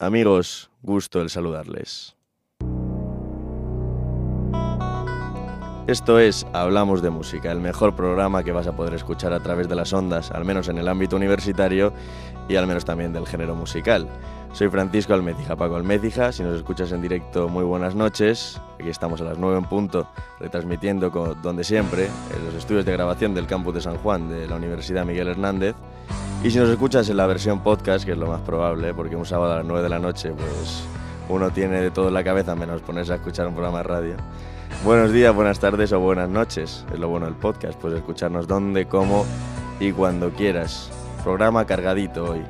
Amigos, gusto el saludarles. Esto es Hablamos de Música, el mejor programa que vas a poder escuchar a través de las ondas, al menos en el ámbito universitario y al menos también del género musical. Soy Francisco Almecija, Paco Almecija. Si nos escuchas en directo, muy buenas noches. Aquí estamos a las 9 en punto, retransmitiendo donde siempre, en los estudios de grabación del campus de San Juan de la Universidad Miguel Hernández. Y si nos escuchas en la versión podcast, que es lo más probable, porque un sábado a las 9 de la noche, pues uno tiene de todo en la cabeza menos ponerse a escuchar un programa de radio. Buenos días, buenas tardes o buenas noches. Es lo bueno del podcast, puedes escucharnos donde, cómo y cuando quieras. Programa cargadito hoy.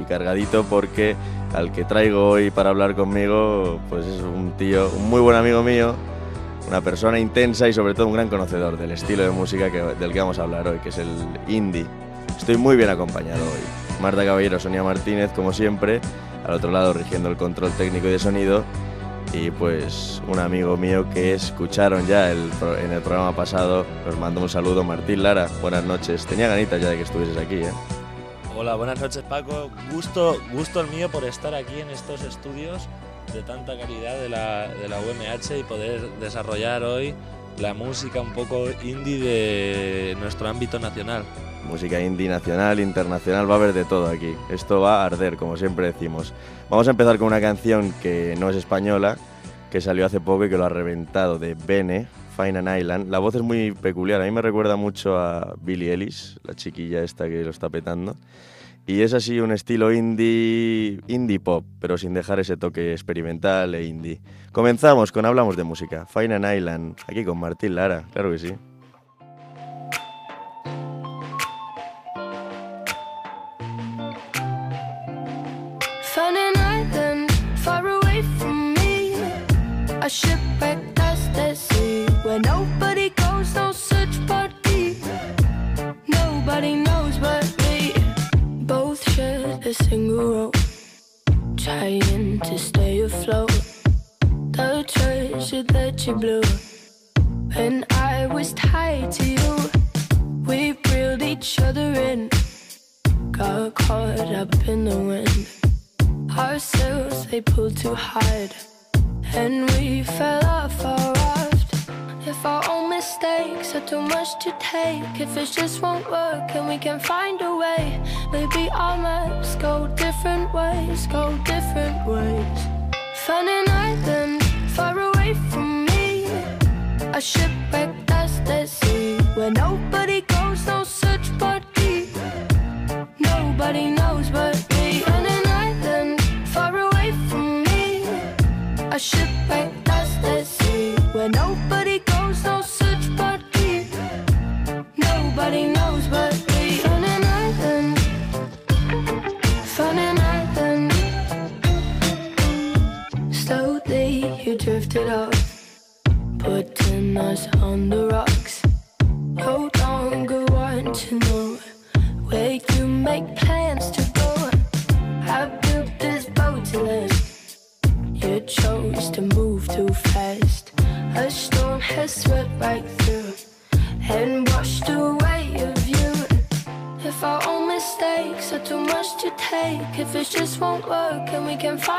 Y cargadito porque al que traigo hoy para hablar conmigo, pues es un tío, un muy buen amigo mío, una persona intensa y sobre todo un gran conocedor del estilo de música del que vamos a hablar hoy, que es el indie. Estoy muy bien acompañado hoy. Marta Caballero, Sonia Martínez, como siempre, al otro lado rigiendo el control técnico y de sonido y pues un amigo mío que escucharon ya en el programa pasado, nos mandó un saludo, Martín Lara, buenas noches, tenía ganitas ya de que estuvieses aquí. ¿eh? Hola, buenas noches Paco, gusto, gusto el mío por estar aquí en estos estudios de tanta calidad de la, de la UMH y poder desarrollar hoy la música un poco indie de nuestro ámbito nacional. Música indie nacional, internacional, va a haber de todo aquí. Esto va a arder, como siempre decimos. Vamos a empezar con una canción que no es española, que salió hace poco y que lo ha reventado, de Bene, Fine and Island. La voz es muy peculiar, a mí me recuerda mucho a Billie Ellis, la chiquilla esta que lo está petando. Y es así un estilo indie, indie pop, pero sin dejar ese toque experimental e indie. Comenzamos con Hablamos de Música, Fine and Island, aquí con Martín Lara, claro que sí.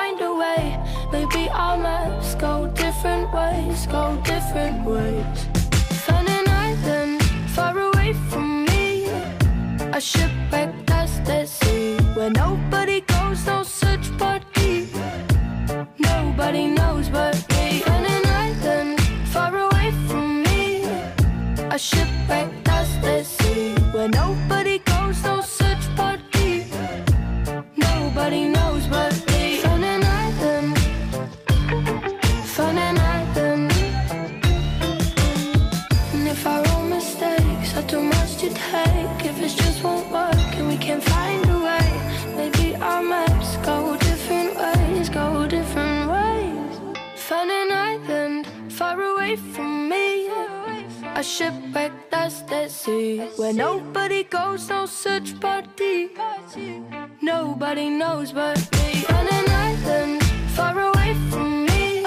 Find a way, maybe our maps go different ways, go different ways. Fun an island far away from me, a shipwreck that's the sea where nobody goes, no search but deep. Nobody knows but me. On an island far away from me, a shipwreck that's the sea where nobody sea where nobody goes, no but deep. Nobody knows but me. On an island far away from me.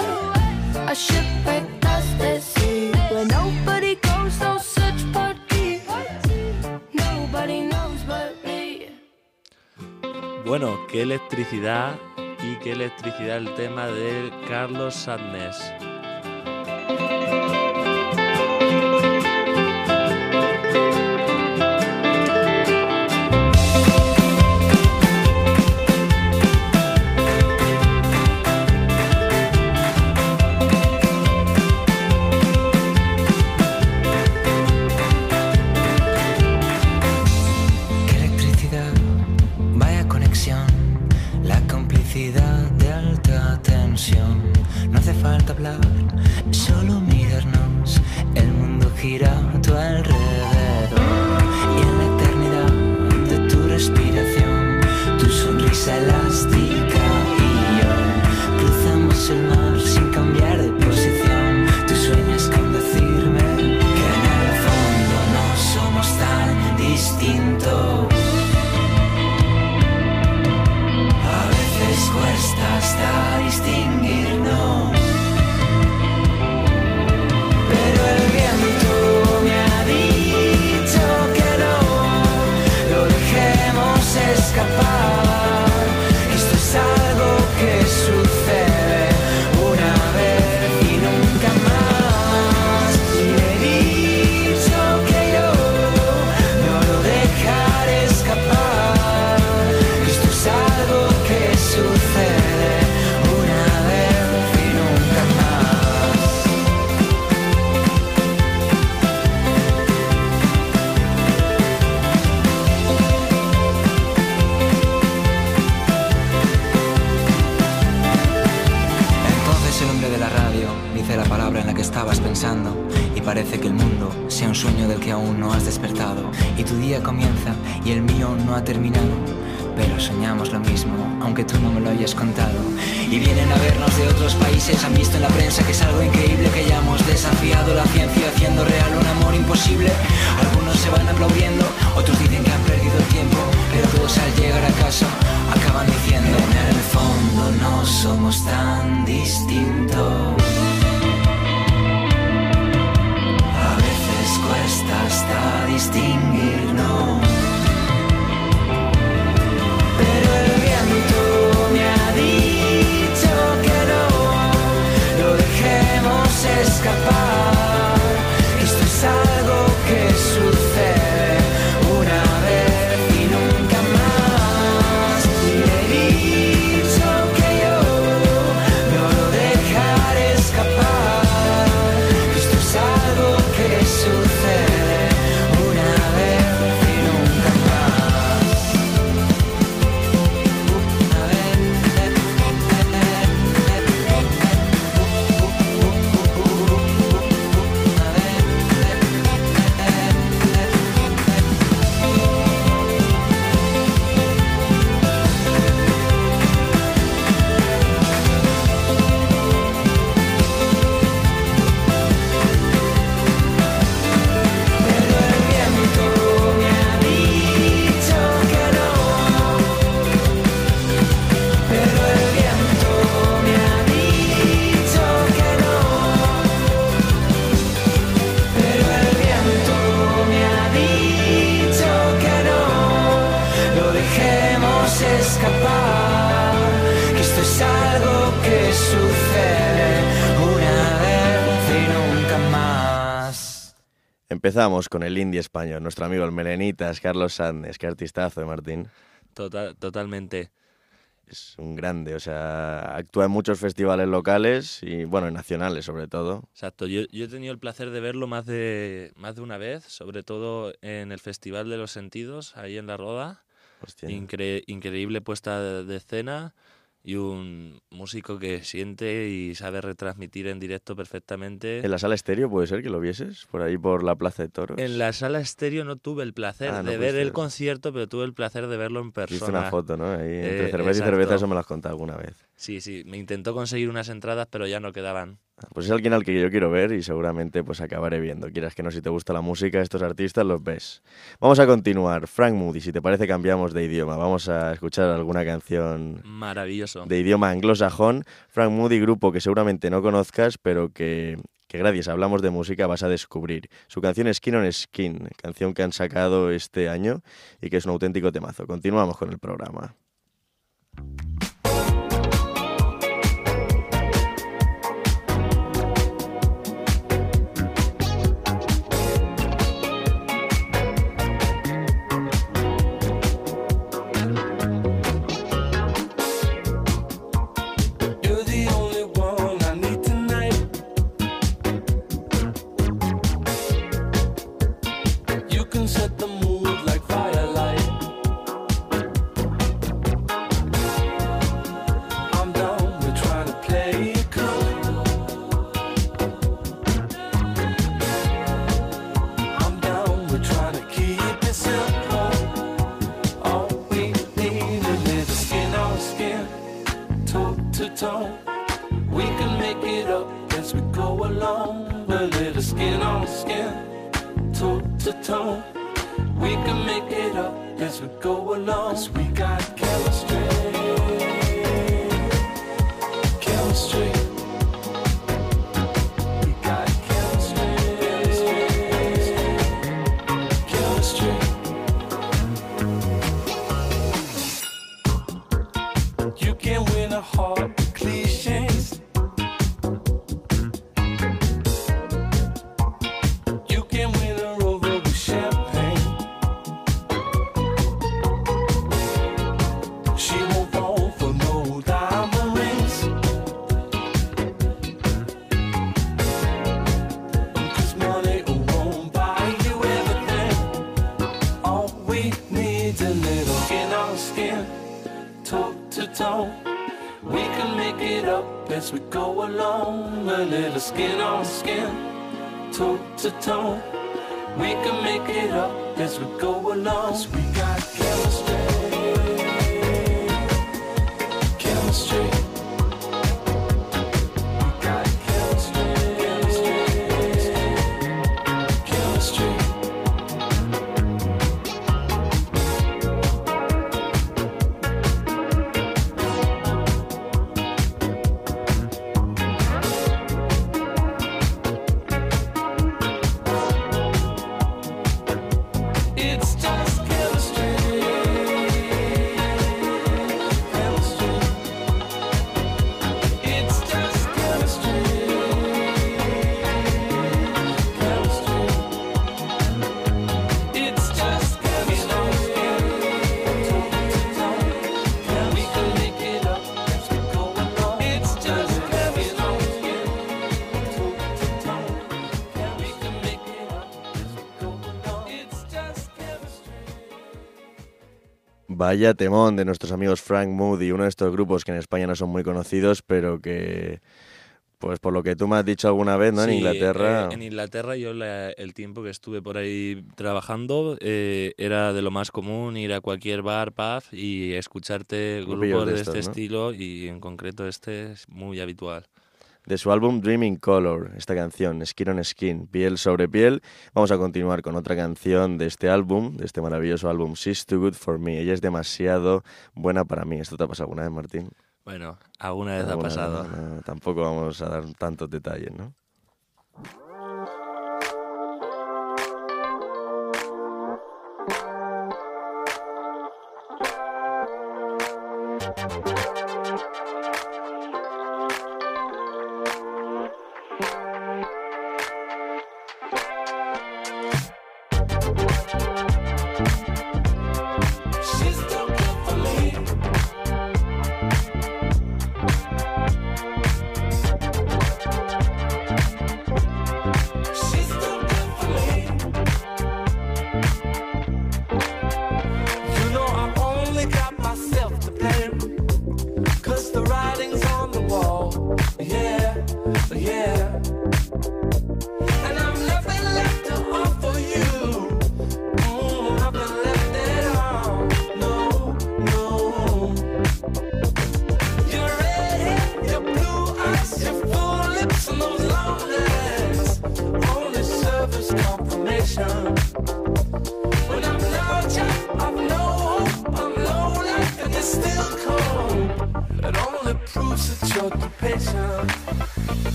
A shipwreck that's the sea where nobody goes, no but deep. Nobody knows but me. Bueno, qué electricidad y qué electricidad el tema de Carlos Sadness. El mundo Empezamos con el indie español, nuestro amigo el Melenitas, Carlos Sández, qué artistazo, ¿eh, Martín. Total, totalmente. Es un grande, o sea, actúa en muchos festivales locales y, bueno, en nacionales sobre todo. Exacto, yo, yo he tenido el placer de verlo más de, más de una vez, sobre todo en el Festival de los Sentidos, ahí en La Roda. Incre- increíble puesta de, de escena y un músico que siente y sabe retransmitir en directo perfectamente. En la sala estéreo puede ser que lo vieses, por ahí por la Plaza de Toros. En la sala estéreo no tuve el placer Ah, no de ver el concierto, pero tuve el placer de verlo en persona. una foto, ¿no? Ahí, entre Eh, cerveza y cerveza, eso me lo has contado alguna vez. Sí, sí, me intentó conseguir unas entradas, pero ya no quedaban. Pues es alguien al que yo quiero ver y seguramente pues acabaré viendo. Quieras que no, si te gusta la música, estos artistas los ves. Vamos a continuar. Frank Moody, si te parece cambiamos de idioma. Vamos a escuchar alguna canción Maravilloso. de idioma anglosajón. Frank Moody, grupo que seguramente no conozcas, pero que, que gracias a Hablamos de Música vas a descubrir. Su canción es Skin on Skin, canción que han sacado este año y que es un auténtico temazo. Continuamos con el programa. cliche. To toe. We can make it up as we go along. 'Cause we got Vaya temón de nuestros amigos Frank Moody, uno de estos grupos que en España no son muy conocidos, pero que, pues por lo que tú me has dicho alguna vez, ¿no? en Inglaterra. eh, en Inglaterra yo la- el tiempo que estuve por ahí trabajando eh, era de lo más común ir a cualquier bar, pub y escucharte grupos de de, estos, este ¿no? estilo y en concreto este es muy habitual. De su álbum Dreaming Color, esta canción, Skin on Skin, piel sobre piel. Vamos a continuar con otra canción de este álbum, de este maravilloso álbum, She's Too Good For Me. Ella es demasiado buena para mí. ¿Esto te ha pasado alguna vez, Martín? Bueno, alguna vez ha pasado. no, no, tampoco vamos a dar tantos detalles, ¿no?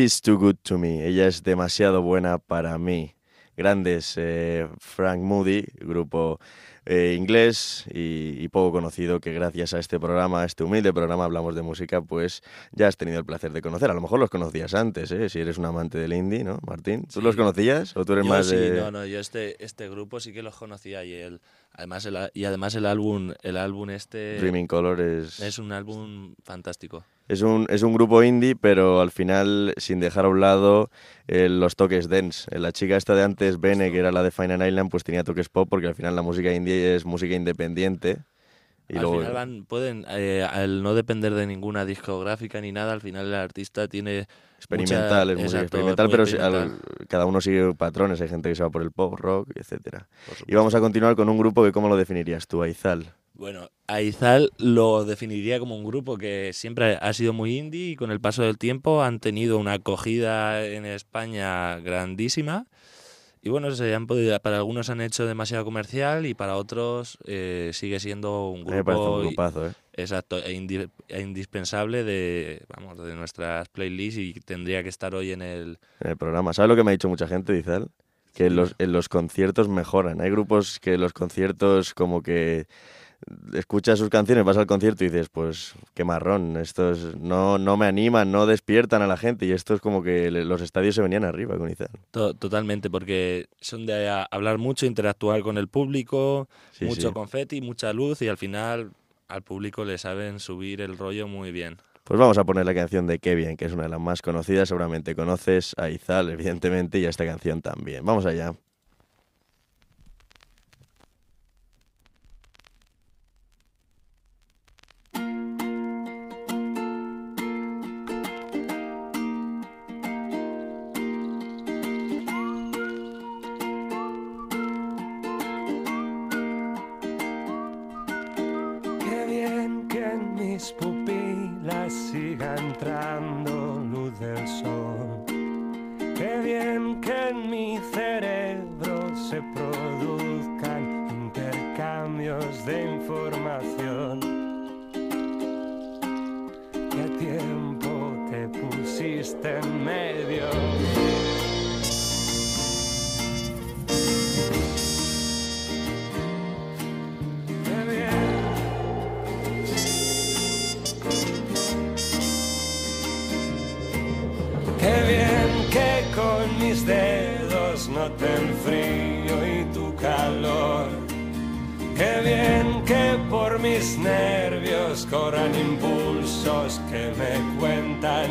She's too good to me. Ella es demasiado buena para mí. Grandes eh, Frank Moody, grupo eh, inglés y, y poco conocido que gracias a este programa, a este humilde programa Hablamos de Música, pues ya has tenido el placer de conocer. A lo mejor los conocías antes, ¿eh? si eres un amante del indie, ¿no, Martín? ¿Tú Sí. los conocías o tú eres Yo más sí, de...? no, no, yo este, este grupo sí que los conocía y el, además el, y además el álbum, el álbum este Dreaming Color es... es un álbum fantástico. Es un, es un grupo indie, pero al final sin dejar a un lado eh, los toques dance. Eh, La chica esta de antes, Bene, que era la de Fine Island, pues tenía toques pop, porque al final la música indie es música independiente. Y al luego, final van, pueden, eh, al no depender de ninguna discográfica ni nada, al final el artista tiene experimental, mucha- es música exacto, experimental, pero al- cada uno sigue patrones. Hay gente que se va por el pop, rock, etcétera. por Y vamos a continuar con un grupo que, ¿cómo lo definirías tú, Aizal? Bueno, Aizal lo definiría como un grupo que siempre ha sido muy indie y con el paso del tiempo han tenido una acogida en España grandísima. Y bueno, se han podido, para algunos han hecho demasiado comercial y para otros eh, sigue siendo un un grupo i- grupazo, ¿eh? exacto e, indi- e indispensable de vamos de nuestras playlists y tendría que estar hoy en el en el programa. ¿Sabes lo que me ha dicho mucha gente, Izal? Que en los, en los conciertos mejoran. Hay grupos que los conciertos como que escuchas sus canciones, vas al concierto y dices, pues qué marrón, estos no, no me animan, no despiertan a la gente y esto es como que los estadios se venían arriba con Izal. to- totalmente porque son de hablar mucho, interactuar con el público, Sí, mucho sí. confeti, mucha luz y al final al público le saben subir el rollo muy bien. Pues vamos a poner la canción de Kevin, que es una de las más conocidas, seguramente conoces a Izal, evidentemente, y a esta canción también. Vamos allá.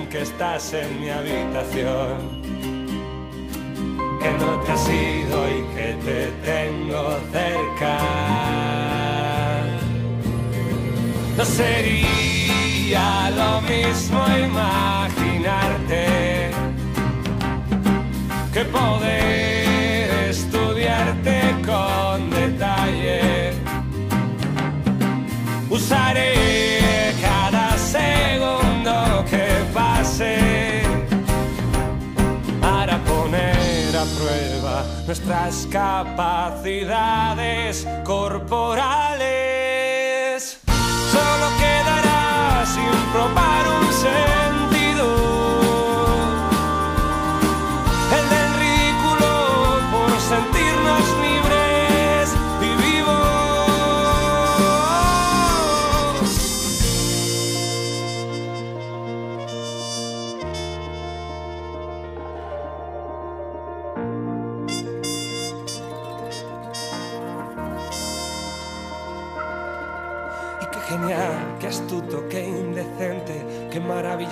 Que estás en mi habitación. Que no te has ido y que te tengo cerca. No sería lo mismo imaginarte que poder nuestras capacidades corporales. Solo quedará sin probar un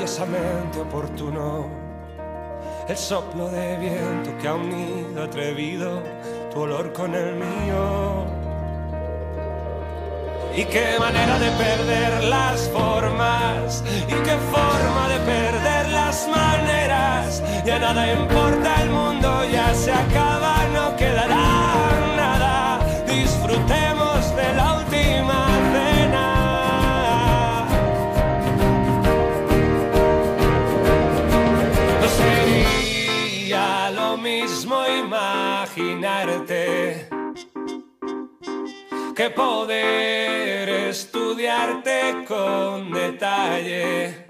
maravillosamente oportuno. El soplo de viento que ha unido atrevido tu olor con el mío. Y qué manera de perder las formas, y qué forma de perder las maneras. Ya nada importa, el mundo ya se acaba, no quedará que poder estudiarte con detalle.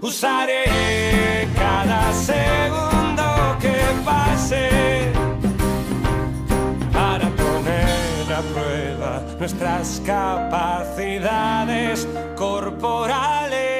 Usaré cada segundo que pase para poner a prueba nuestras capacidades corporales.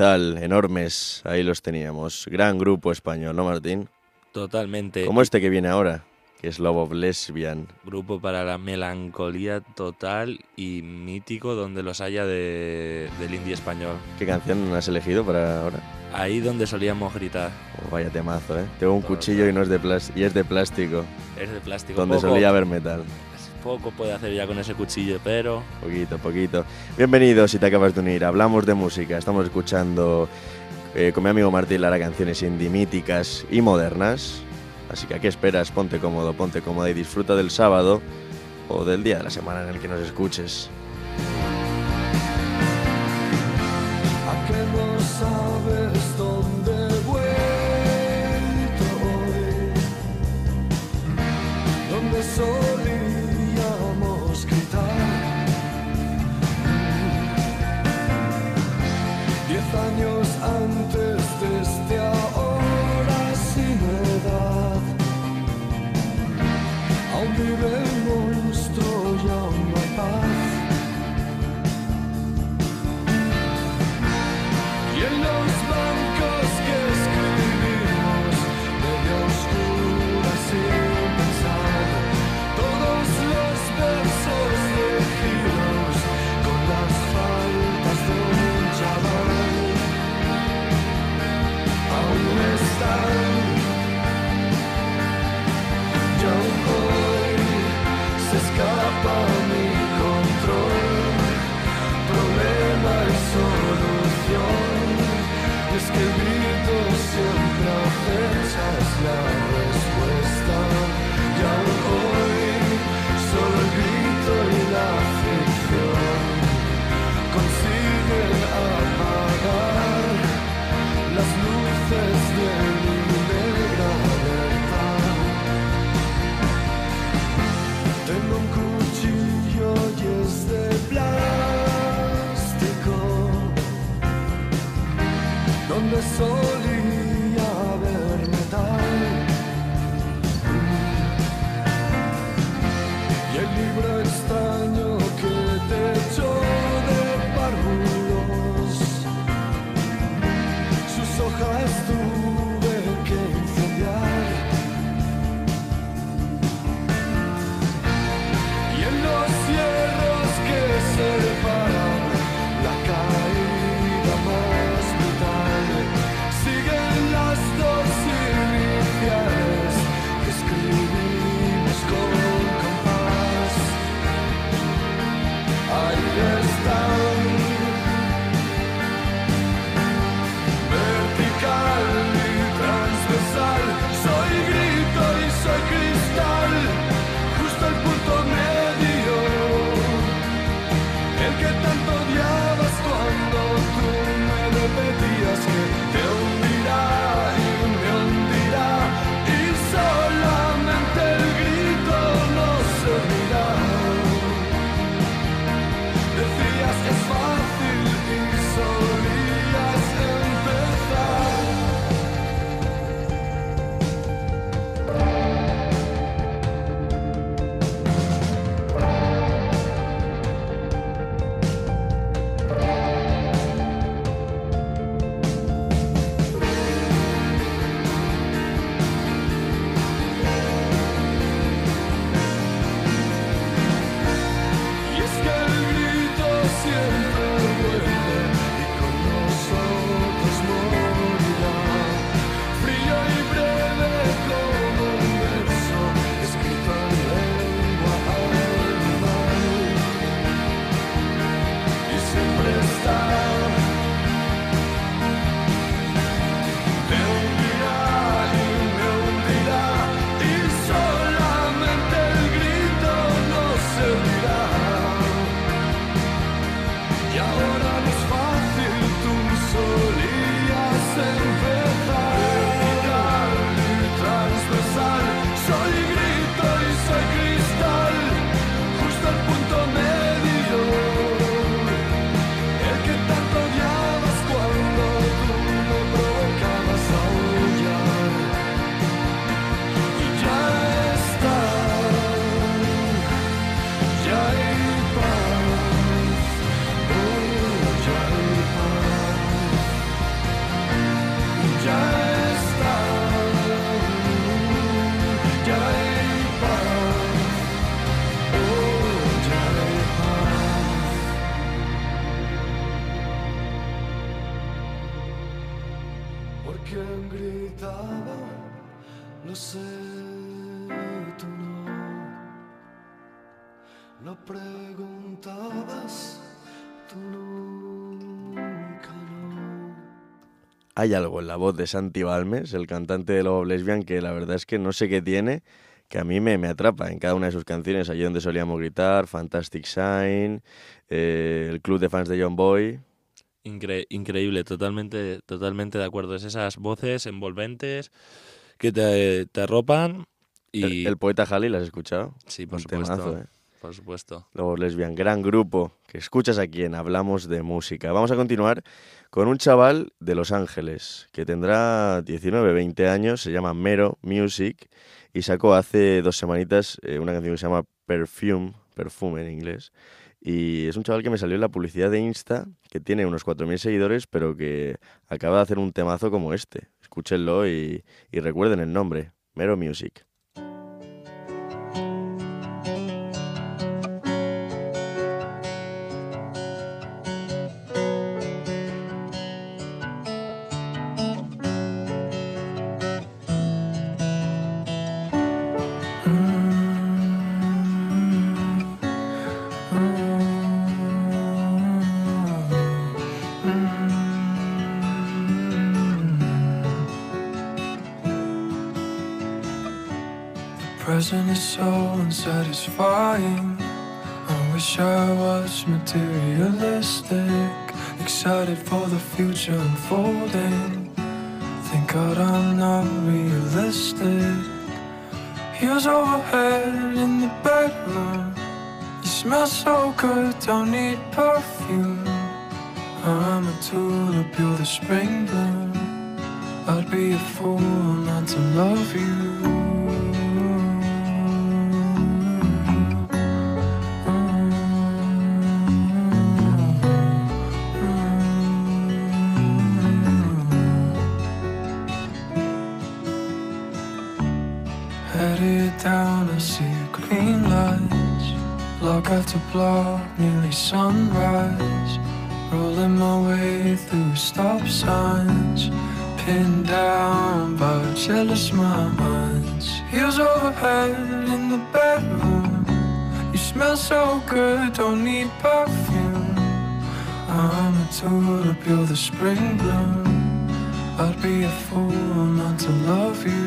Enormes, ahí los teníamos. Gran grupo español, ¿no, Martín? Totalmente. Como este que viene ahora, que es Love of Lesbian. Grupo para la melancolía total y mítico donde los haya de, del indie español. ¿Qué canción has elegido para ahora? Ahí donde solíamos gritar. Oh, vaya temazo, ¿eh? Tengo un cuchillo y, no es de plas- y es de plástico, Es de plástico. donde poco, solía haber metal. Poco puede hacer ya con ese cuchillo, pero Poquito, poquito. Bienvenidos si te acabas de unir. Hablamos de música. Estamos escuchando eh, con mi amigo Martín Lara canciones indie míticas y modernas. Así que, ¿a qué esperas? Ponte cómodo, ponte cómoda y disfruta del sábado o del día de la semana en el que nos escuches. La respuesta ya hoy, solo el grito y la afición consiguen apagar las luces de mi negra libertad. Tengo un cuchillo y este plástico donde soy. Hay algo en la voz de Santi Balmes, el cantante de Lobo Lesbian, que la verdad es que no sé qué tiene, que a mí me, me atrapa en cada una de sus canciones. Allí donde solíamos gritar, Fantastic Sign, eh, el club de fans de John Boy. Incre- increíble, totalmente, totalmente de acuerdo. Es esas voces envolventes que te, te arropan y... El, el poeta Halley, ¿lo has escuchado? sí, por Un supuesto. temazo, ¿eh? Por supuesto. Lesbian, gran grupo que escuchas aquí en Hablamos de Música. Vamos a continuar con un chaval de Los Ángeles que tendrá 19, 20 años, se llama Mero Music y sacó hace dos semanitas eh, una canción que se llama Perfume, perfume en inglés. Y es un chaval que me salió en la publicidad de Insta, que tiene unos 4.000 seguidores, pero que acaba de hacer un temazo como este. Escúchenlo y recuerden el nombre, Mero Music. Love you.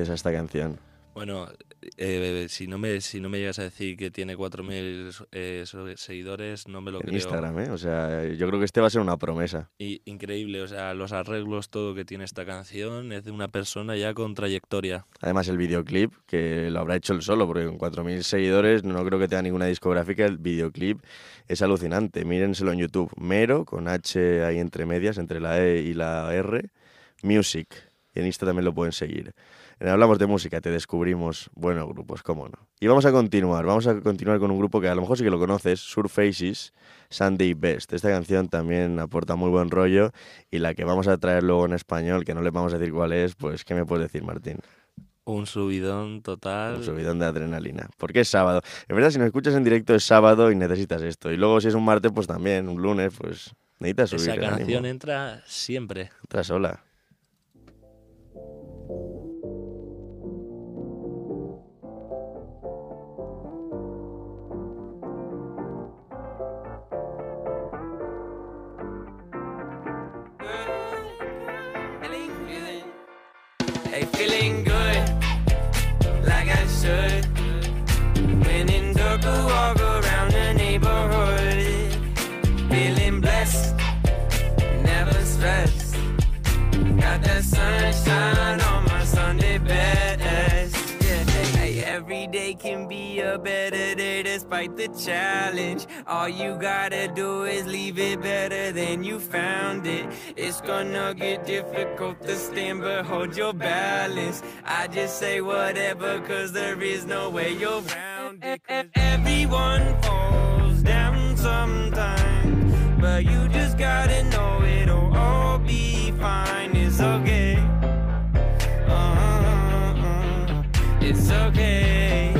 Dices a esta canción? Bueno, eh, si, no me, si no me llegas a decir que tiene 4.000 eh, seguidores, no me lo En creo. Instagram, ¿eh? O sea, yo creo que este va a ser una promesa. Y increíble, o sea, los arreglos, todo que tiene esta canción es de una persona ya con trayectoria. Además, el videoclip, que lo habrá hecho él solo, porque con 4.000 seguidores no creo que tenga ninguna discográfica. El videoclip es alucinante. Mírenselo en YouTube. Mero, con H ahí entre medias, entre la E y la R. Music. Y en Insta también lo pueden seguir. En Hablamos de Música te descubrimos buenos grupos, cómo no. Y vamos a continuar. Vamos a continuar con un grupo que a lo mejor sí que lo conoces, Surfaces, Sunday Best. Esta canción también aporta muy buen rollo. Y la que vamos a traer luego en español, que no le vamos a decir cuál es, pues, ¿qué me puedes decir, Martín? Un subidón total. Un subidón de adrenalina. Porque es sábado. En verdad, si nos escuchas en directo es sábado y necesitas esto. Y luego si es un martes, pues también, un lunes, pues necesitas subir Esa el canción ánimo. entra siempre. Otra sola. Hey, feeling good, like I should. When in dark, I walk around the neighborhood. Feeling blessed, never stressed. Got that sunshine on my Sunday best. Yeah, hey, every day can be a better day despite the challenge. All you gotta do is leave it better than you found it. It's gonna get difficult to stand, but hold your balance. I just say whatever, cause there is no way you're round it. Everyone falls down sometime, but you just gotta know it'll all be fine. It's okay. Uh-uh. It's okay.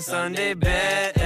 Sunday best.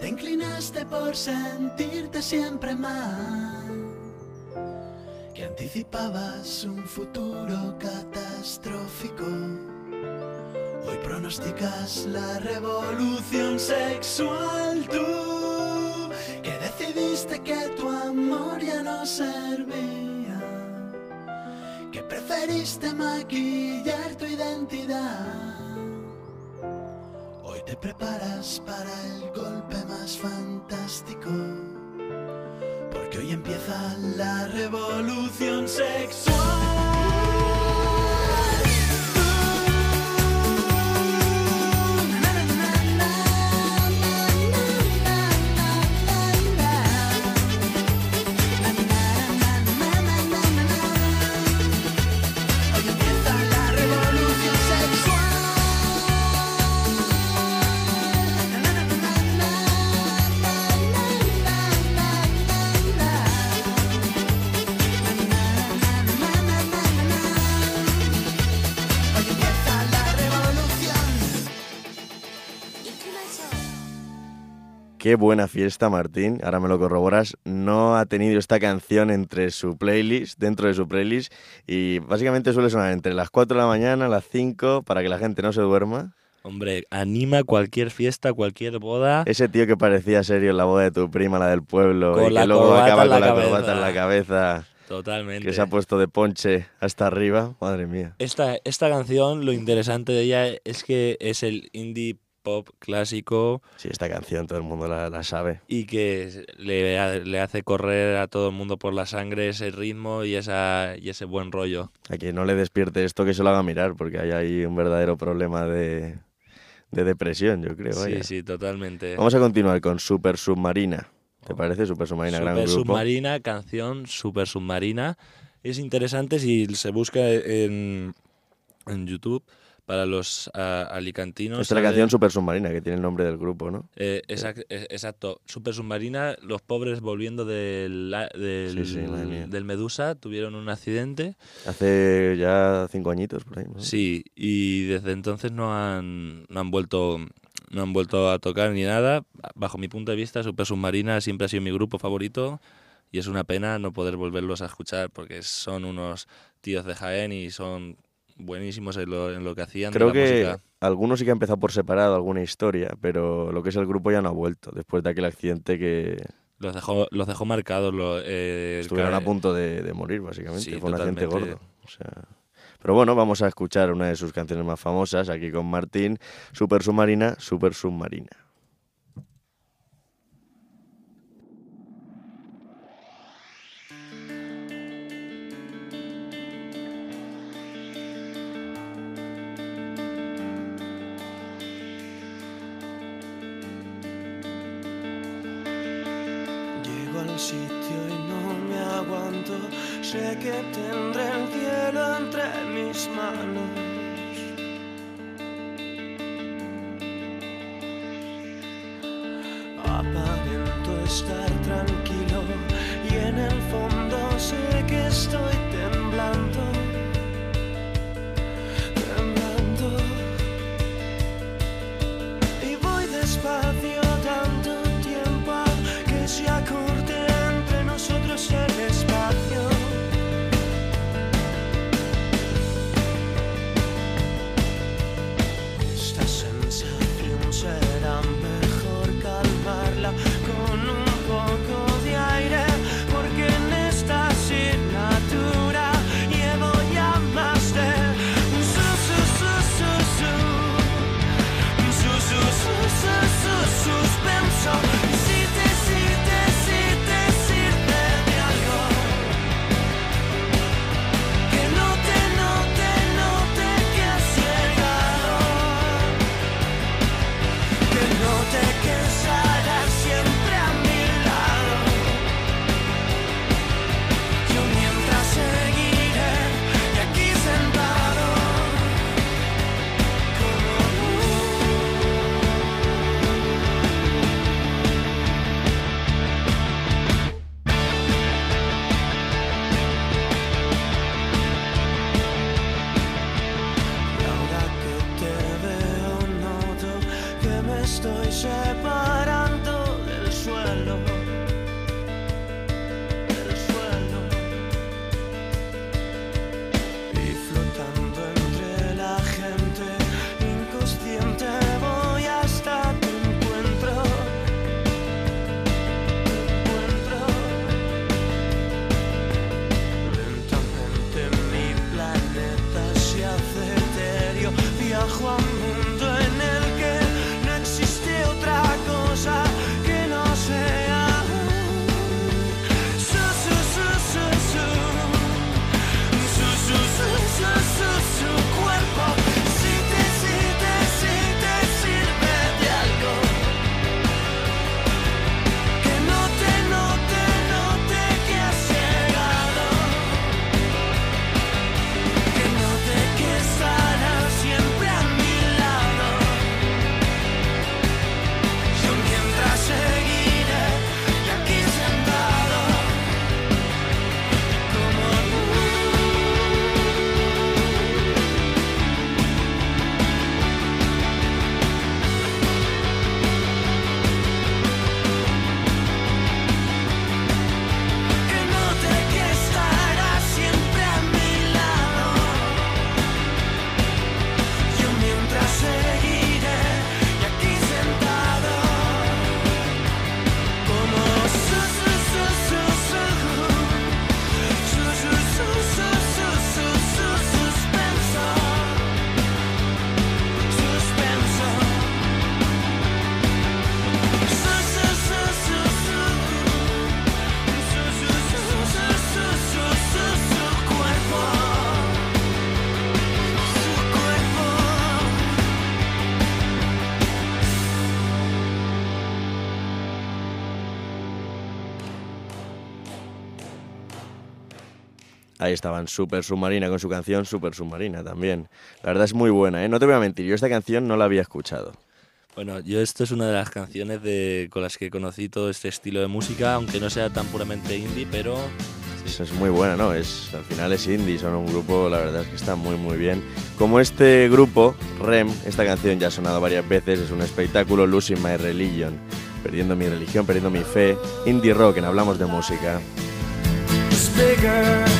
Te inclinaste por sentirte siempre mal, que anticipabas un futuro catastrófico. Hoy pronosticas la revolución sexual. Tú que decidiste que tu amor ya no servía que preferiste maquillar tu identidad. Te preparas para el golpe más fantástico, porque hoy empieza la revolución sexual. Qué buena fiesta, Martín. Ahora me lo corroboras. No ha tenido esta canción entre su playlist, dentro de su playlist, y básicamente suele sonar entre las 4 de la mañana, las 5, para que la gente no se duerma. Hombre, anima cualquier fiesta, cualquier boda. Ese tío que parecía serio en la boda de tu prima, la del pueblo, Con y la que luego acaba la con la corbata en la cabeza, Totalmente. que se ha puesto de ponche hasta arriba. Madre mía. Esta, esta canción, lo interesante de ella es que es el indie pop clásico Sí, esta canción todo el mundo la, la sabe. y que le, le hace correr a todo el mundo por la sangre ese ritmo y, esa, y ese buen rollo. A quien no le despierte esto, que se lo haga mirar, porque hay ahí un verdadero problema de, de depresión, yo creo. Sí, vaya. sí, totalmente. Vamos a continuar con Super Submarina. ¿Te parece? Super Submarina, gran Super grupo. Submarina, canción Super Submarina. Es interesante si se busca en, en YouTube para los ah, alicantinos. Esta es la canción Super Submarina, que tiene el nombre del grupo, ¿no? Eh, exact- eh, exacto. Super Submarina, los pobres volviendo del, del, Sí, sí, madre mía. del Medusa tuvieron un accidente. Hace ya cinco añitos por ahí. ¿no? Sí, y desde entonces no han, no han vuelto no han vuelto a tocar ni nada. Bajo mi punto de vista, Super Submarina siempre ha sido mi grupo favorito y es una pena no poder volverlos a escuchar porque son unos tíos de Jaén y son buenísimos en lo, en lo que hacían. de Creo la que música. algunos sí que han empezado por separado, alguna historia, pero lo que es el grupo ya no ha vuelto, después de aquel accidente que Los dejó, los dejó marcados. Lo, eh, estuvieron a punto de, de morir, básicamente. Sí, Fue un accidente gordo. O sea... Pero bueno, vamos a escuchar una de sus canciones más famosas aquí con Martín, Super Submarina, Super Submarina. Sitio y no me aguanto. Sé que tendré el cielo entre mis manos. Aparento estar tranquilo y en el fondo sé que estoy temblando. Temblando. Y voy despacio Ahí estaban Super Submarina con su canción Super Submarina también. La verdad es muy buena, ¿eh? No te voy a mentir, yo esta canción no la había escuchado. Bueno, yo esto es una de las canciones de, con las que conocí todo este estilo de música, aunque no sea tan puramente indie, pero Eso es muy buena, ¿no? Es, al final es indie, son un grupo, la verdad es que está muy muy bien. Como este grupo, REM, esta canción ya ha sonado varias veces, es un espectáculo, Losing My Religion, perdiendo mi religión, perdiendo mi fe, indie rock, en hablamos de música. It's bigger.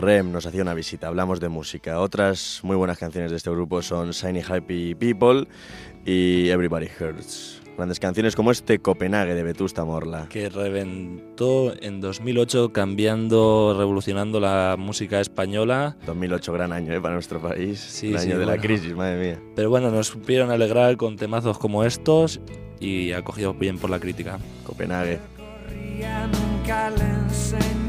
Rem nos hacía una visita, hablamos de música. Otras muy buenas canciones de este grupo son Shiny Happy People y Everybody Hurts. Grandes canciones como este Copenhague de Vetusta Morla. que reventó en 2008 cambiando, revolucionando la música española. 2008, gran año ¿eh? para nuestro país. Sí, el sí, año de la bueno. crisis, madre mía. Pero bueno, nos supieron alegrar con temazos como estos y acogidos bien por la crítica. Copenhague. Nunca le enseñé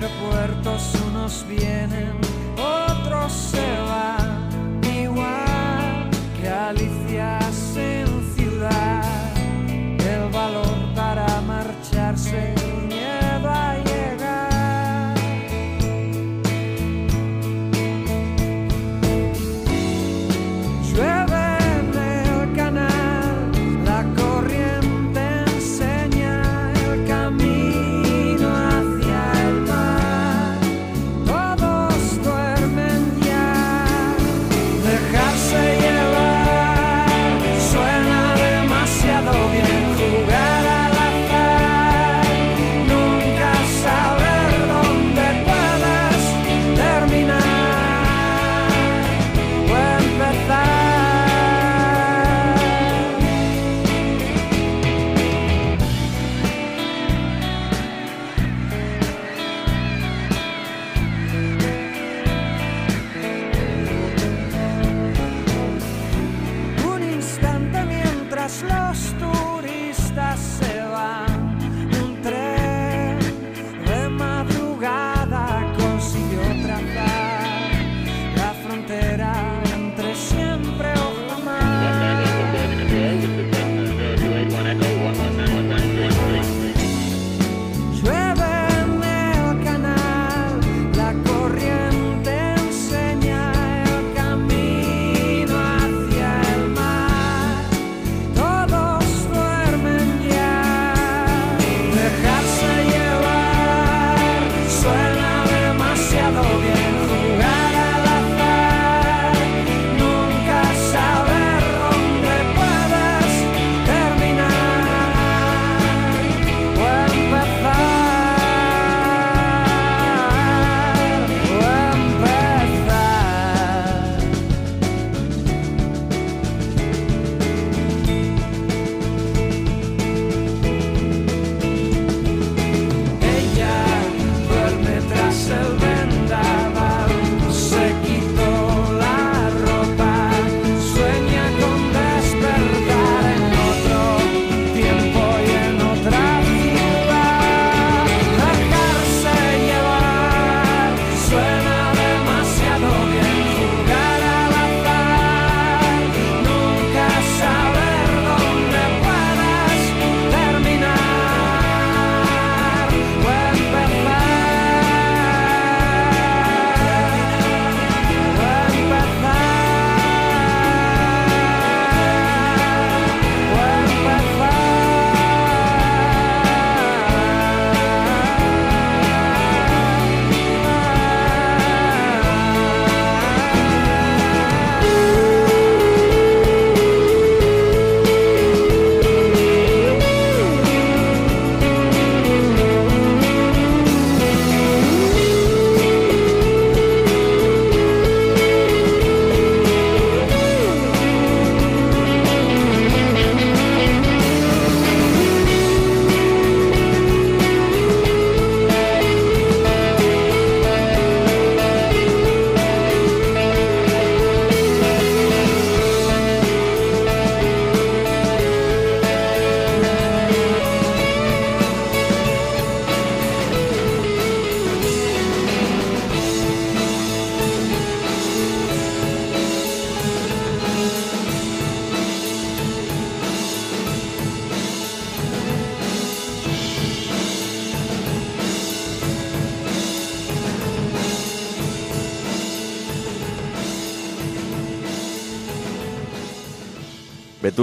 Aeropuertos unos vienen, otros se van, igual que Alicia en ciudad. El valor para marcharse, miedo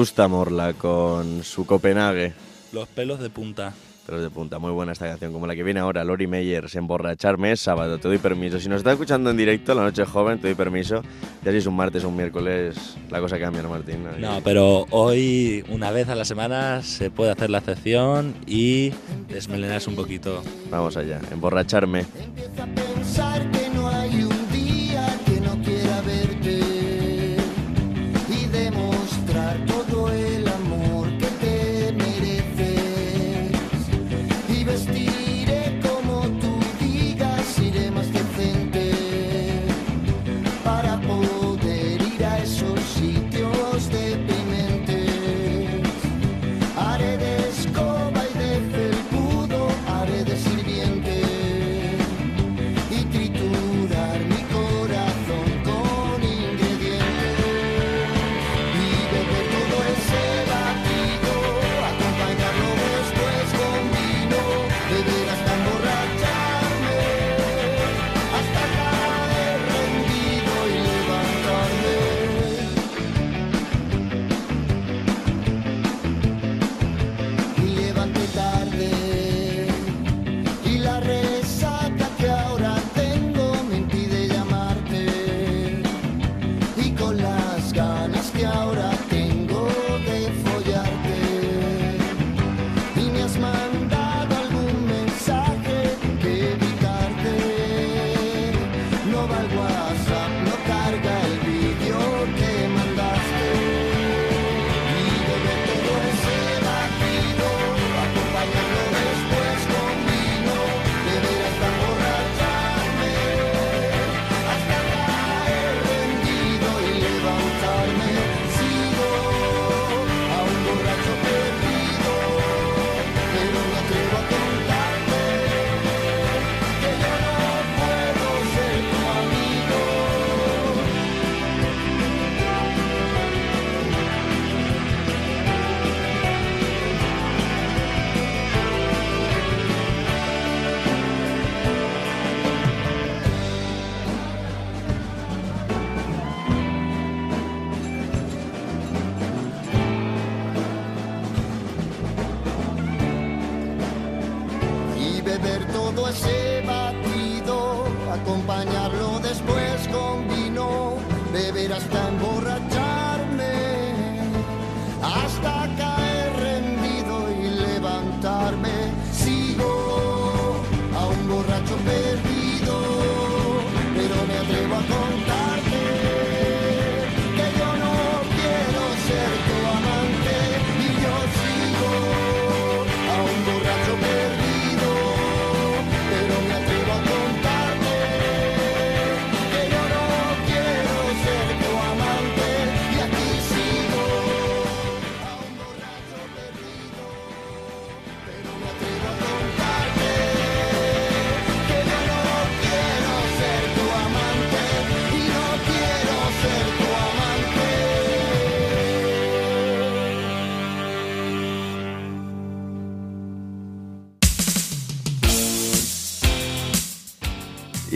Vetusta Morla con su Copenhague. Los pelos de punta. Pelos de punta, muy buena esta canción, como la que viene ahora, Lori Meyers, Emborracharme, es sábado, te doy permiso. Si nos estás escuchando en directo, la noche joven, te doy permiso. Ya si es un martes o un miércoles, la cosa cambia, ¿no, Martín? Ahí- No, pero hoy, una vez a la semana, se puede hacer la excepción y desmelenarse un poquito. Vamos allá, emborracharme. Pensar que no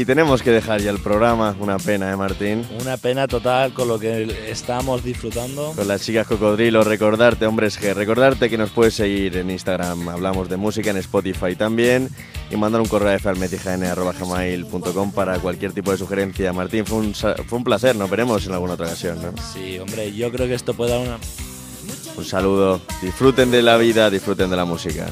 tenemos que dejar ya el programa, una pena, ¿eh, Martín? Una pena total con lo que estamos disfrutando. Con las chicas cocodrilo, recordarte, hombres G, recordarte que nos puedes seguir en Instagram, hablamos de música, en Spotify también, y mandar un correo a falmecijn.com para cualquier tipo de sugerencia. Martín, fue un, fue un placer, nos veremos en alguna otra ocasión, ¿no? Sí, hombre, yo creo que esto puede dar una... Un saludo, disfruten de la vida, disfruten de la música.